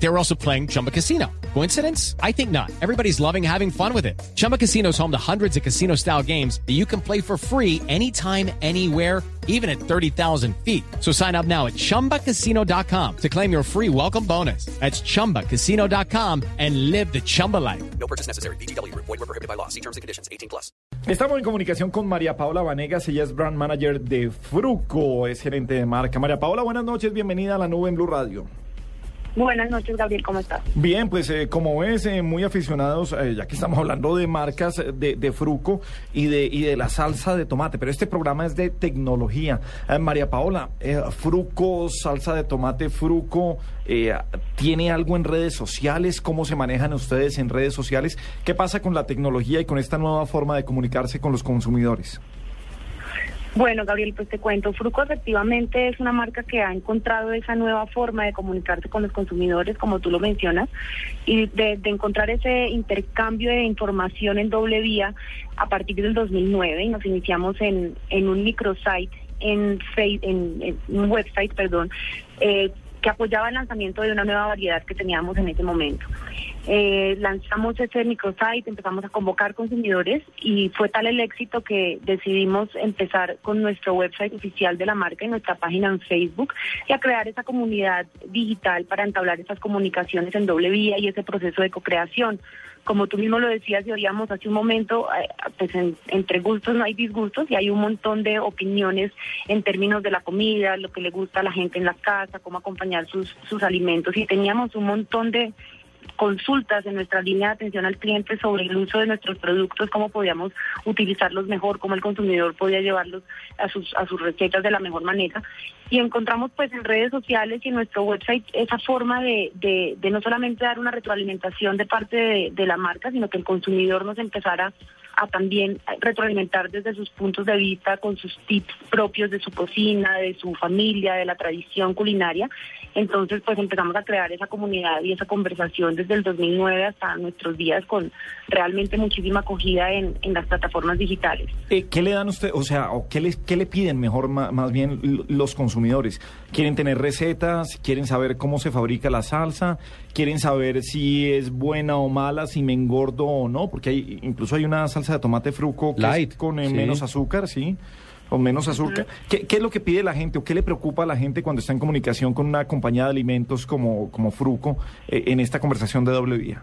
They were also playing Chumba Casino. Coincidence? I think not. Everybody's loving having fun with it. Chumba Casino is home to hundreds of casino style games that you can play for free anytime, anywhere, even at 30,000 feet. So sign up now at chumbacasino.com to claim your free welcome bonus. That's chumbacasino.com and live the Chumba life. No purchase necessary. BGW. Void were prohibited by law. See terms and conditions. 18 plus. Estamos en comunicación con María Paula Vanegas, ella es brand manager de Fruco, es gerente de marca. María Paula, buenas noches, bienvenida a la nube en Blue Radio. Buenas noches, Gabriel, ¿cómo estás? Bien, pues eh, como ves, eh, muy aficionados, eh, ya que estamos hablando de marcas eh, de, de Fruco y de, y de la salsa de tomate, pero este programa es de tecnología. Eh, María Paola, eh, Fruco, salsa de tomate, Fruco, ¿tiene algo en redes sociales? ¿Cómo se manejan ustedes en redes sociales? ¿Qué pasa con la tecnología y con esta nueva forma de comunicarse con los consumidores? Bueno, Gabriel, pues te cuento, Fruco efectivamente es una marca que ha encontrado esa nueva forma de comunicarse con los consumidores, como tú lo mencionas, y de, encontrar ese intercambio de información en doble vía a partir del 2009 y nos iniciamos en, en un microsite, en, en, en un website, perdón, eh, que apoyaba el lanzamiento de una nueva variedad que teníamos en ese momento. Eh, lanzamos ese microsite, empezamos a convocar consumidores y fue tal el éxito que decidimos empezar con nuestro website oficial de la marca y nuestra página en Facebook y a crear esa comunidad digital para entablar esas comunicaciones en doble vía y ese proceso de co-creación. Como tú mismo lo decías y oíamos hace un momento, eh, pues en- entre gustos no hay disgustos y hay un montón de opiniones en términos de la comida, lo que le gusta a la gente en la casa, cómo acompañar sus, sus alimentos y teníamos un montón de consultas en nuestra línea de atención al cliente sobre el uso de nuestros productos, cómo podíamos utilizarlos mejor, cómo el consumidor podía llevarlos a sus, a sus recetas de la mejor manera. Y encontramos pues en redes sociales y en nuestro website esa forma de, de, de no solamente dar una retroalimentación de parte de, de la marca, sino que el consumidor nos empezara a también retroalimentar desde sus puntos de vista con sus tips propios de su cocina, de su familia, de la tradición culinaria. Entonces, pues empezamos a crear esa comunidad y esa conversación desde el 2009 hasta nuestros días con realmente muchísima acogida en, en las plataformas digitales. Eh, ¿Qué le dan usted, o sea, o qué, les, qué le piden mejor, ma- más bien los consumidores? ¿Quieren tener recetas? ¿Quieren saber cómo se fabrica la salsa? ¿Quieren saber si es buena o mala, si me engordo o no? Porque hay, incluso hay una salsa de tomate fruco que Light, es con eh, sí. menos azúcar, ¿sí? Con menos azúcar. ¿Qué, qué es lo que pide la gente o qué le preocupa a la gente cuando está en comunicación con una compañía de alimentos como, como Fruco eh, en esta conversación de doble vía?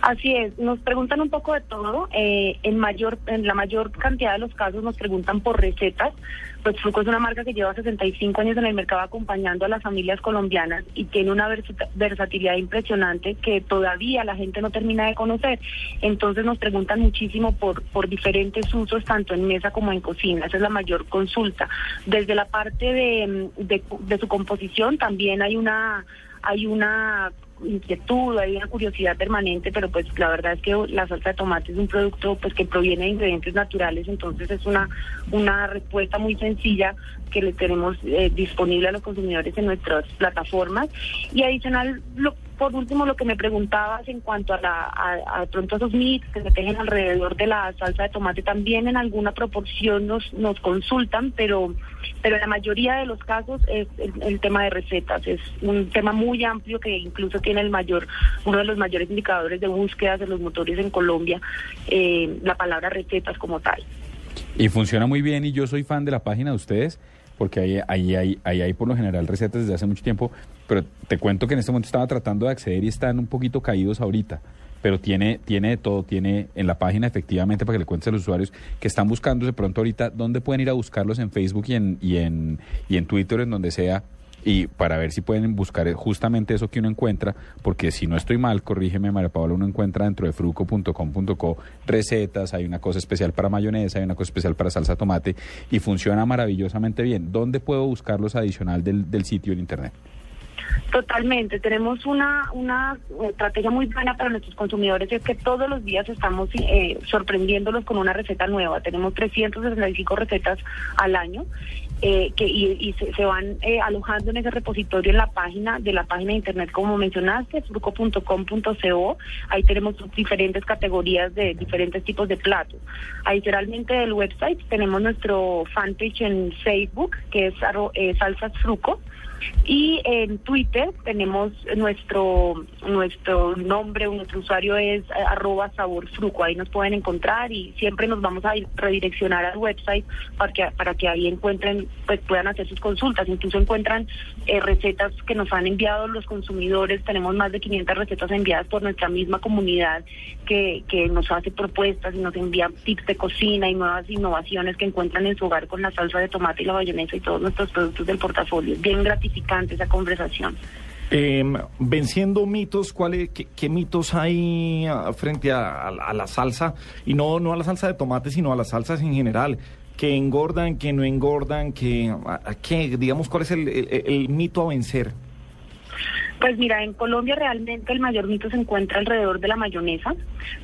Así es, nos preguntan un poco de todo. eh, en mayor, en la mayor cantidad de los casos nos preguntan por recetas. Pues Fruco es una marca que lleva 65 años en el mercado acompañando a las familias colombianas y tiene una versata- versatilidad impresionante que todavía la gente no termina de conocer. Entonces nos preguntan muchísimo por, por diferentes usos, tanto en mesa como en cocina. Esa es la mayor consulta. Desde la parte de, de, de su composición también hay una hay una inquietud, hay una curiosidad permanente, pero pues la verdad es que la salsa de tomate es un producto pues que proviene de ingredientes naturales, entonces es una una respuesta muy sencilla que le tenemos eh, disponible a los consumidores en nuestras plataformas. Y adicional lo- por último lo que me preguntabas en cuanto a la a, pronto esos mitos que se tejen alrededor de la salsa de tomate también en alguna proporción nos nos consultan, pero pero en la mayoría de los casos es el tema de recetas, es un tema muy amplio que incluso tiene el mayor, uno de los mayores indicadores de búsquedas de los motores en Colombia, eh, la palabra recetas como tal. Y funciona muy bien y yo soy fan de la página de ustedes porque ahí, ahí, ahí, ahí hay por lo general recetas desde hace mucho tiempo, pero te cuento que en este momento estaba tratando de acceder y están un poquito caídos ahorita, pero tiene, tiene de todo, tiene en la página efectivamente para que le cuentes a los usuarios que están buscando de pronto ahorita dónde pueden ir a buscarlos en Facebook y en, y en, y en Twitter, en donde sea, y para ver si pueden buscar justamente eso que uno encuentra, porque si no estoy mal, corrígeme María Paola, uno encuentra dentro de fruco.com.co recetas, hay una cosa especial para mayonesa, hay una cosa especial para salsa tomate y funciona maravillosamente bien. ¿Dónde puedo buscarlos adicional del, del sitio en internet? Totalmente, tenemos una, una estrategia muy buena para nuestros consumidores es que todos los días estamos eh, sorprendiéndolos con una receta nueva. Tenemos 365 recetas al año eh, que y, se, van eh, alojando en ese repositorio en la página de la página de internet como mencionaste, fruco.com.co. Ahí tenemos diferentes categorías de diferentes tipos de platos. Adicionalmente del website tenemos nuestro fanpage en Facebook que es eh, Salsas Fruco. Y en Twitter tenemos nuestro nuestro nombre, nuestro usuario es eh, arroba saborfruco. Ahí nos pueden encontrar y siempre nos vamos a redireccionar al website para que, para que ahí encuentren, pues puedan hacer sus consultas. Incluso encuentran eh, recetas que nos han enviado los consumidores. Tenemos más de 500 recetas enviadas por nuestra misma comunidad que, que nos hace propuestas y nos envía tips de cocina y nuevas innovaciones que encuentran en su hogar con la salsa de tomate y la bayonesa y todos nuestros productos del portafolio. Bien gratificante esa conversación. Eh, venciendo mitos, ¿cuáles, qué, mitos hay ah, frente a, la salsa? Y no, no a la salsa de tomate, sino a las salsas en general. Que engordan, que no engordan, que, a, qué, digamos, ¿cuál es el mito a vencer? Pues mira, en Colombia realmente el mayor mito se encuentra alrededor de la mayonesa,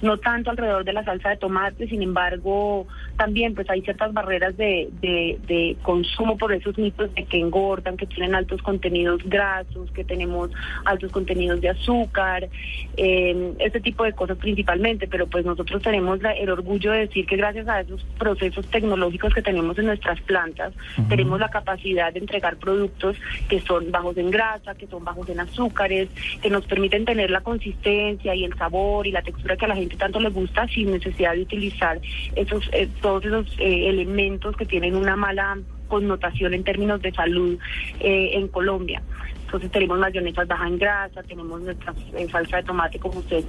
no tanto alrededor de la salsa de tomate, sin embargo, también pues hay ciertas barreras de, de, consumo por esos mitos de que engordan, que tienen altos contenidos grasos, que tenemos altos contenidos de azúcar, eh, este tipo de cosas principalmente, pero pues nosotros tenemos el orgullo de decir que gracias a esos procesos tecnológicos que tenemos en nuestras plantas, tenemos la capacidad de entregar productos que son bajos en grasa, que son bajos en azúcar, azúcares que nos permiten tener la consistencia y el sabor y la textura que a la gente tanto le gusta sin necesidad de utilizar esos eh, todos esos eh, elementos que tienen una mala connotación en términos de salud eh, en Colombia. Entonces tenemos mayonesas bajas en grasa, tenemos nuestra salsa de tomate como ustedes